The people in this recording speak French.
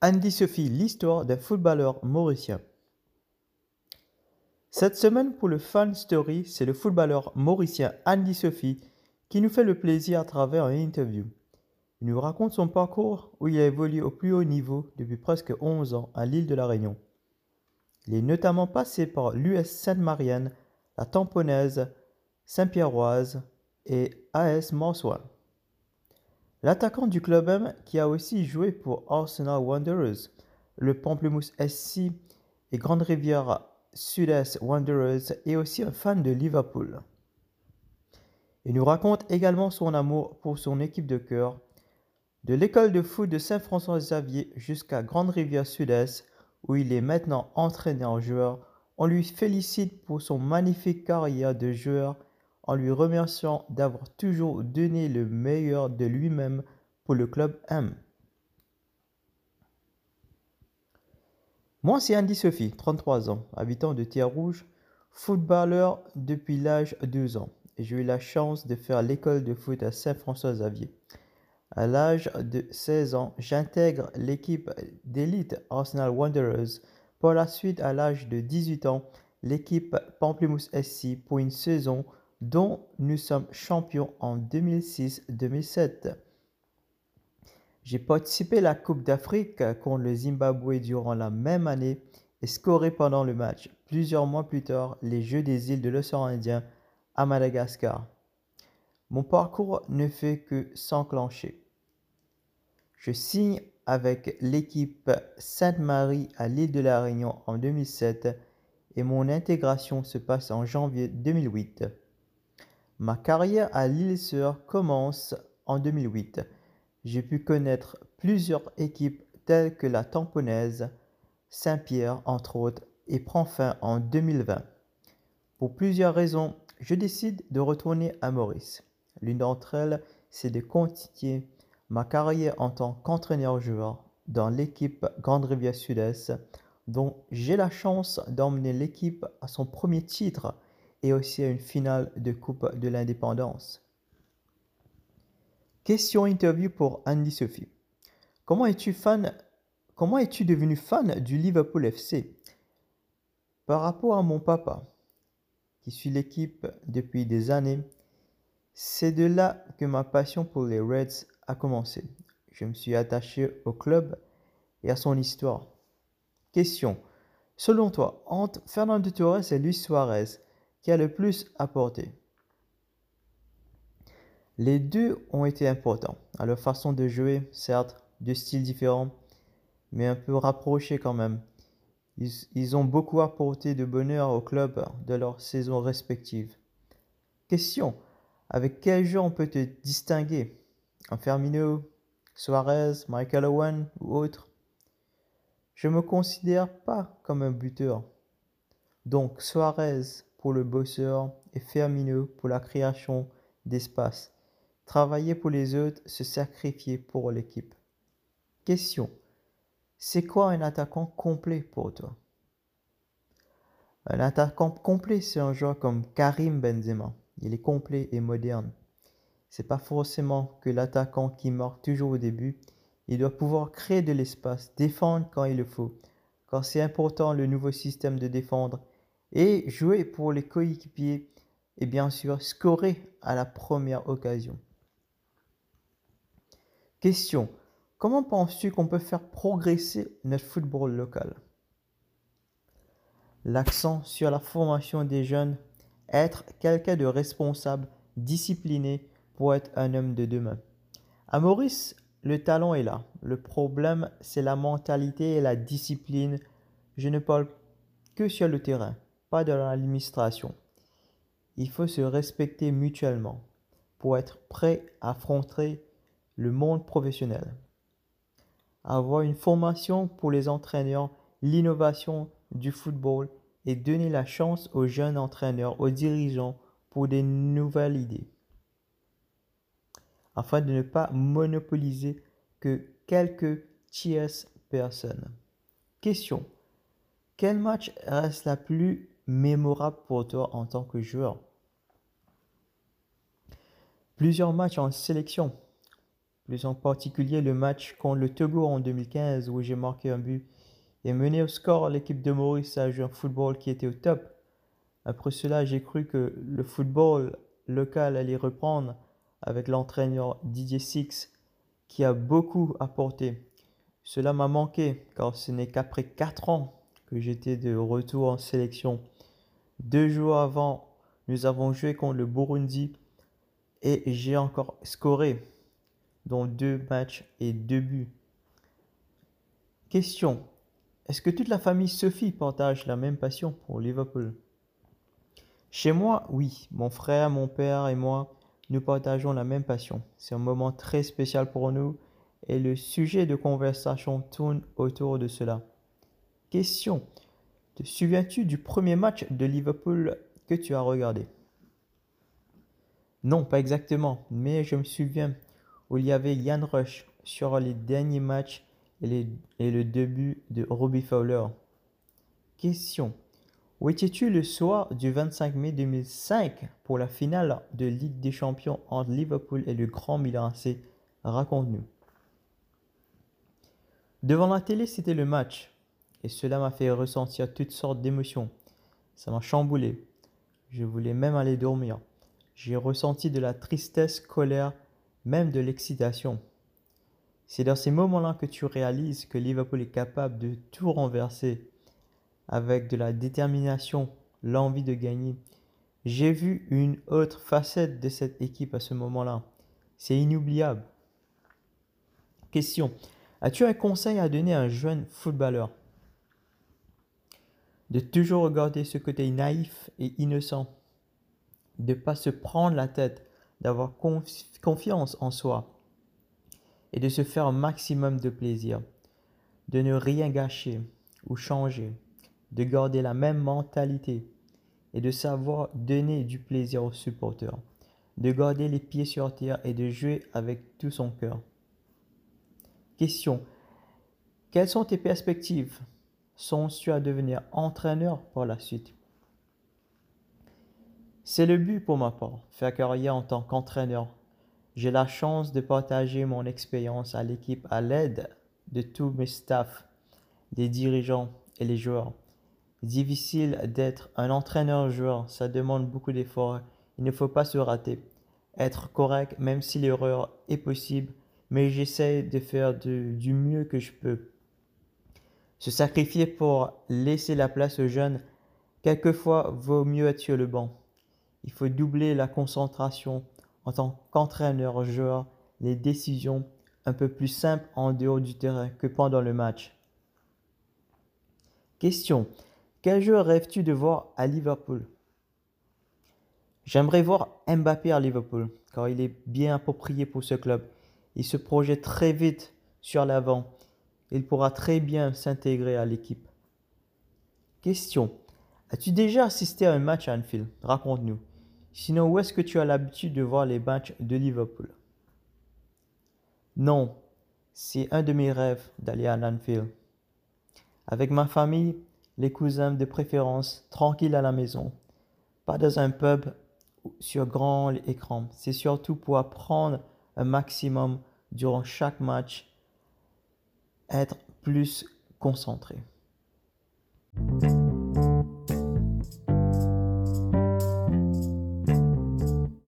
Andy Sophie, l'histoire d'un footballeur mauricien. Cette semaine pour le Fan Story, c'est le footballeur mauricien Andy Sophie qui nous fait le plaisir à travers une interview. Il nous raconte son parcours où il a évolué au plus haut niveau depuis presque 11 ans à l'île de la Réunion. Il est notamment passé par l'US Sainte-Marianne, la Tamponnaise, Saint-Pierroise et AS Marsouin. L'attaquant du club M qui a aussi joué pour Arsenal Wanderers, le Pamplemousse SC et Grande Rivière Sud-Est Wanderers est aussi un fan de Liverpool. Il nous raconte également son amour pour son équipe de cœur, de l'école de foot de Saint-François-Xavier jusqu'à Grande Rivière Sud-Est, où il est maintenant entraîneur-joueur. On lui félicite pour son magnifique carrière de joueur en lui remerciant d'avoir toujours donné le meilleur de lui-même pour le club M. Moi, c'est Andy Sophie, 33 ans, habitant de Terre Rouge, footballeur depuis l'âge de 12 ans. J'ai eu la chance de faire l'école de foot à Saint-François-Xavier. À l'âge de 16 ans, j'intègre l'équipe d'élite Arsenal Wanderers. Par la suite, à l'âge de 18 ans, l'équipe Pamplemousse SC pour une saison dont nous sommes champions en 2006-2007. J'ai participé à la Coupe d'Afrique contre le Zimbabwe durant la même année et scoré pendant le match. Plusieurs mois plus tard, les Jeux des îles de l'océan Indien à Madagascar. Mon parcours ne fait que s'enclencher. Je signe avec l'équipe Sainte-Marie à l'île de la Réunion en 2007 et mon intégration se passe en janvier 2008. Ma carrière à l'île Sœur commence en 2008. J'ai pu connaître plusieurs équipes telles que la Tamponnaise, Saint-Pierre entre autres, et prend fin en 2020. Pour plusieurs raisons, je décide de retourner à Maurice. L'une d'entre elles, c'est de continuer ma carrière en tant qu'entraîneur-joueur dans l'équipe Grande Rivière Sud-Est, dont j'ai la chance d'emmener l'équipe à son premier titre et aussi à une finale de Coupe de l'Indépendance. Question interview pour Andy Sophie. Comment es-tu fan Comment es-tu devenu fan du Liverpool FC Par rapport à mon papa, qui suit l'équipe depuis des années, c'est de là que ma passion pour les Reds a commencé. Je me suis attaché au club et à son histoire. Question. Selon toi, entre Fernando Torres et Luis Suarez, qui a le plus apporté. Les deux ont été importants à leur façon de jouer, certes, deux styles différents, mais un peu rapprochés quand même. Ils, ils, ont beaucoup apporté de bonheur au club de leur saison respective. Question. Avec quel jeu on peut te distinguer? Un Fermino, Suarez, Michael Owen ou autre? Je ne me considère pas comme un buteur. Donc Suarez, pour le bosseur et Firmino pour la création d'espace. Travailler pour les autres, se sacrifier pour l'équipe. Question. C'est quoi un attaquant complet pour toi? Un attaquant complet, c'est un joueur comme Karim Benzema. Il est complet et moderne. C'est pas forcément que l'attaquant qui marque toujours au début. Il doit pouvoir créer de l'espace, défendre quand il le faut. Quand c'est important le nouveau système de défendre et jouer pour les coéquipiers et bien sûr scorer à la première occasion. Question. Comment penses-tu qu'on peut faire progresser notre football local? L'accent sur la formation des jeunes, être quelqu'un de responsable, discipliné pour être un homme de demain. À Maurice, le talent est là. Le problème, c'est la mentalité et la discipline. Je ne parle que sur le terrain pas de l'administration. Il faut se respecter mutuellement pour être prêt à affronter le monde professionnel. Avoir une formation pour les entraîneurs, l'innovation du football et donner la chance aux jeunes entraîneurs, aux dirigeants pour des nouvelles idées. Afin de ne pas monopoliser que quelques tierces personnes. Question. Quel match reste la plus mémorable pour toi en tant que joueur plusieurs matchs en sélection, plus en particulier le match contre le Togo en 2015 où j'ai marqué un but et mené au score l'équipe de Maurice a joué un football qui était au top. Après cela, j'ai cru que le football local allait reprendre avec l'entraîneur Didier Six qui a beaucoup apporté. Cela m'a manqué car ce n'est qu'après 4 ans que j'étais de retour en sélection. Deux jours avant, nous avons joué contre le Burundi et j'ai encore scoré dans deux matchs et deux buts. Question. Est-ce que toute la famille Sophie partage la même passion pour Liverpool? Chez moi, oui. Mon frère, mon père et moi, nous partageons la même passion. C'est un moment très spécial pour nous et le sujet de conversation tourne autour de cela. Question. Te souviens-tu du premier match de Liverpool que tu as regardé? Non, pas exactement, mais je me souviens où il y avait Yann Rush sur les derniers matchs et, le début de Robbie Fowler. Question. Où étais-tu le soir du 25 mai 2005 pour la finale de Ligue des Champions entre Liverpool et le Grand Milan AC Raconte-nous. Devant la télé, c'était le match. Et cela m'a fait ressentir toutes sortes d'émotions. Ça m'a chamboulé. Je voulais même aller dormir. J'ai ressenti de la tristesse, colère, même de l'excitation. C'est dans ces moments-là que tu réalises que Liverpool est capable de tout renverser avec de la détermination, l'envie de gagner. J'ai vu une autre facette de cette équipe à ce moment-là. C'est inoubliable. Question. As-tu un conseil à donner à un jeune footballeur? De toujours regarder ce côté naïf et innocent. De ne pas se prendre la tête, d'avoir confiance en soi et de se faire un maximum de plaisir. De ne rien gâcher ou changer. De garder la même mentalité et de savoir donner du plaisir aux supporters. De garder les pieds sur terre et de jouer avec tout son cœur. Question. Quelles sont tes perspectives? Songes-tu à devenir entraîneur par la suite C'est le but pour ma part, faire carrière en tant qu'entraîneur. J'ai la chance de partager mon expérience à l'équipe à l'aide de tous mes staffs, des dirigeants et les joueurs. Difficile d'être un entraîneur-joueur, ça demande beaucoup d'efforts. Il ne faut pas se rater. Être correct, même si l'erreur est possible, mais j'essaie de faire du mieux que je peux. Se sacrifier pour laisser la place aux jeunes, quelquefois vaut mieux être sur le banc. Il faut doubler la concentration en tant qu'entraîneur-joueur, les décisions un peu plus simples en dehors du terrain que pendant le match. Question. Quel joueur rêves-tu de voir à Liverpool? J'aimerais voir Mbappé à Liverpool, car il est bien approprié pour ce club. Il se projette très vite sur l'avant. Il pourra très bien s'intégrer à l'équipe. Question. As-tu déjà assisté à un match à Anfield? Raconte-nous. Sinon, où est-ce que tu as l'habitude de voir les matchs de Liverpool? Non, c'est un de mes rêves d'aller à Anfield. Avec ma famille, les cousins de préférence, tranquille à la maison. Pas dans un pub sur grand écran. C'est surtout pour apprendre un maximum durant chaque match, être plus concentré.